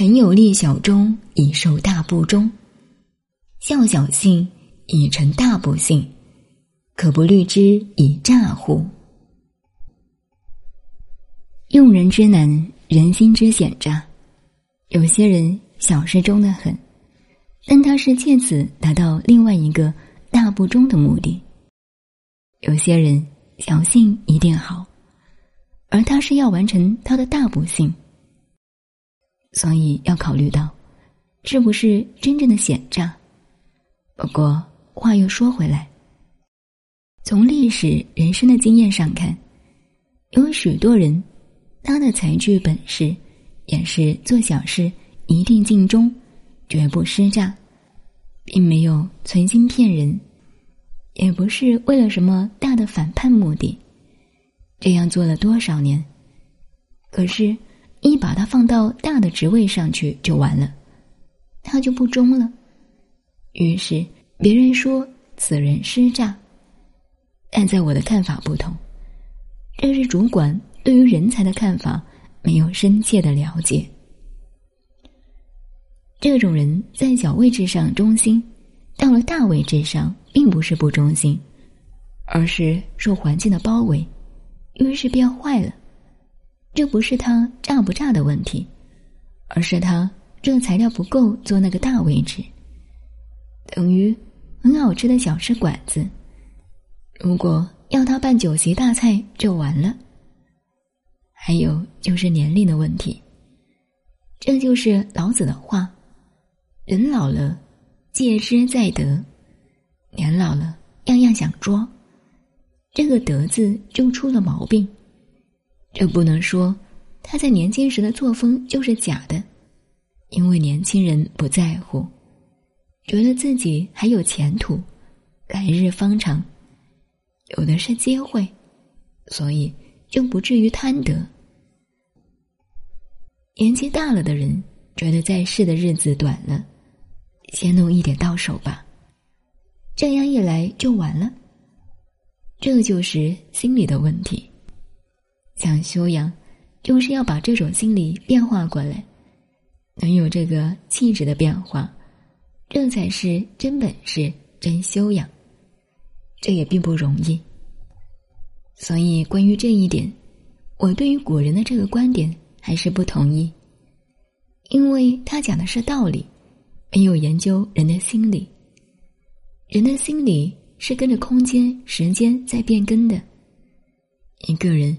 臣有立小忠，以受大不忠；孝小信，以成大不幸。可不虑之以诈乎？用人之难，人心之险诈。有些人小事忠的很，但他是借此达到另外一个大不忠的目的。有些人小信一定好，而他是要完成他的大不幸。所以要考虑到，是不是真正的险诈？不过话又说回来，从历史人生的经验上看，有许多人，他的才具本事，也是做小事一定尽忠，绝不施诈，并没有存心骗人，也不是为了什么大的反叛目的，这样做了多少年，可是。一把他放到大的职位上去就完了，他就不忠了。于是别人说此人失诈，但在我的看法不同，这是主管对于人才的看法没有深切的了解。这种人在小位置上忠心，到了大位置上并不是不忠心，而是受环境的包围，于是变坏了。这不是他炸不炸的问题，而是他这材料不够做那个大位置。等于很好吃的小吃馆子，如果要他办酒席大菜就完了。还有就是年龄的问题，这就是老子的话：人老了，戒之在德；年老了，样样想装。这个“德”字就出了毛病。这不能说他在年轻时的作风就是假的，因为年轻人不在乎，觉得自己还有前途，来日方长，有的是机会，所以就不至于贪得。年纪大了的人觉得在世的日子短了，先弄一点到手吧，这样一来就完了。这就是心理的问题。讲修养，就是要把这种心理变化过来，能有这个气质的变化，这才是真本事、真修养。这也并不容易。所以，关于这一点，我对于古人的这个观点还是不同意，因为他讲的是道理，没有研究人的心理。人的心理是跟着空间、时间在变更的，一个人。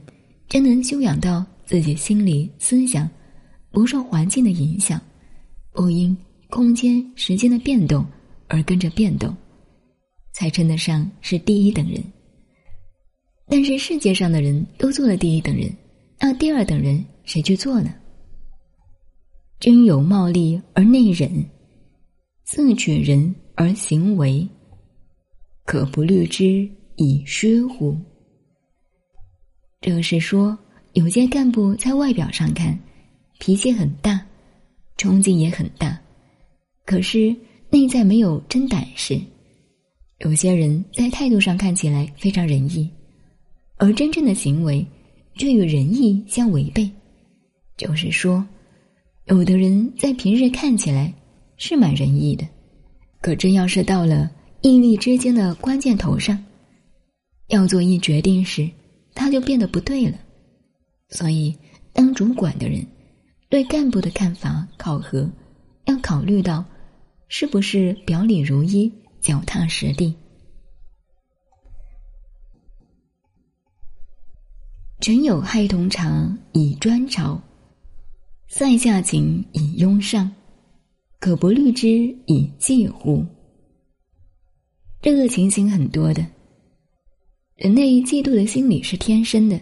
真能修养到自己心理思想不受环境的影响，不因空间时间的变动而跟着变动，才称得上是第一等人。但是世界上的人都做了第一等人，那第二等人谁去做呢？君有貌丽而内忍，自取人而行为，可不虑之以虚乎？这是说，有些干部在外表上看脾气很大，冲劲也很大，可是内在没有真胆识；有些人在态度上看起来非常仁义，而真正的行为却与仁义相违背。就是说，有的人在平日看起来是蛮仁义的，可真要是到了义利之间的关键头上，要做一决定时。他就变得不对了，所以当主管的人对干部的看法考核，要考虑到是不是表里如一、脚踏实地。臣有害同常以专朝，塞下情以拥上，可不虑之以忌乎？这个情形很多的。人类嫉妒的心理是天生的，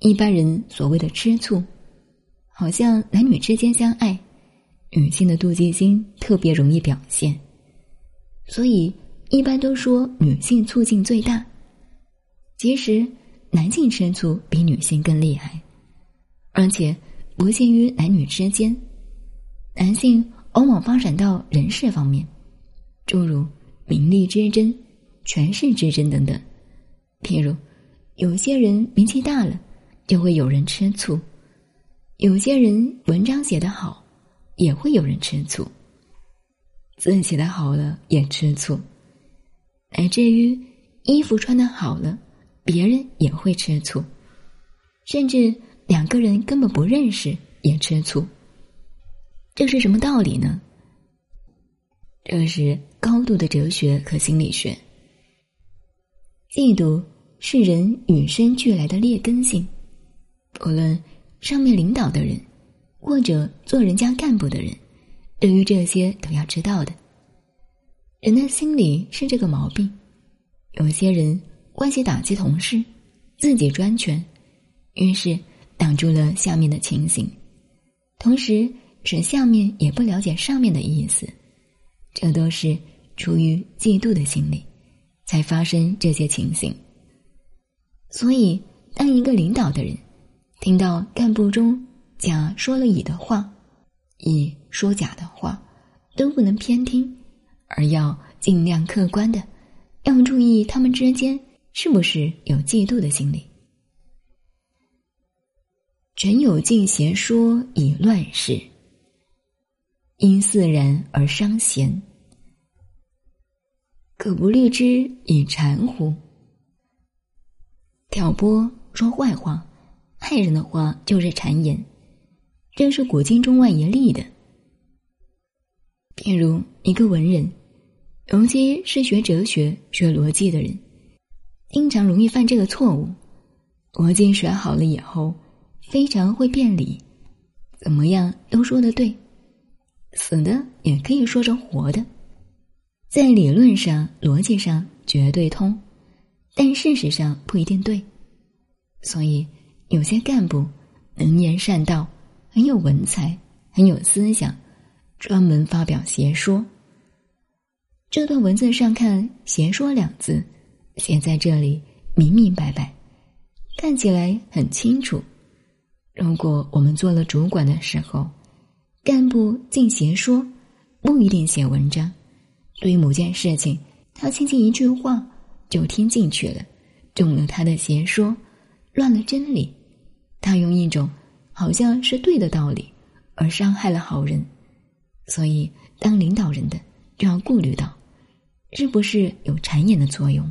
一般人所谓的吃醋，好像男女之间相爱，女性的妒忌心特别容易表现，所以一般都说女性醋劲最大。其实男性吃醋比女性更厉害，而且不限于男女之间，男性往往发展到人事方面，诸如名利之争、权势之争等等。譬如，有些人名气大了，就会有人吃醋；有些人文章写得好，也会有人吃醋。字写的好了也吃醋，乃至于衣服穿的好了，别人也会吃醋，甚至两个人根本不认识也吃醋。这是什么道理呢？这是高度的哲学和心理学。嫉妒是人与生俱来的劣根性，无论上面领导的人，或者做人家干部的人。对于这些都要知道的，人的心里是这个毛病。有些人关系打击同事，自己专权，于是挡住了下面的情形，同时使下面也不了解上面的意思。这都是出于嫉妒的心理，才发生这些情形。所以，当一个领导的人听到干部中甲说了乙的话，乙说甲的话，都不能偏听，而要尽量客观的，要注意他们之间是不是有嫉妒的心理。臣有尽邪说以乱世，因自然而伤贤，可不虑之以谗乎？挑拨说坏话、害人的话，就是谗言。这是古今中外严厉的。譬如一个文人，尤其是学哲学、学逻辑的人，经常容易犯这个错误。逻辑学好了以后，非常会辩理，怎么样都说得对，死的也可以说成活的，在理论上、逻辑上绝对通，但事实上不一定对。所以有些干部能言善道。很有文采，很有思想，专门发表邪说。这段文字上看“邪说”两字，写在这里明明白白，看起来很清楚。如果我们做了主管的时候，干部进邪说，不一定写文章。对于某件事情，他轻轻一句话就听进去了，中了他的邪说，乱了真理。他用一种。好像是对的道理，而伤害了好人，所以当领导人的就要顾虑到，是不是有谗言的作用。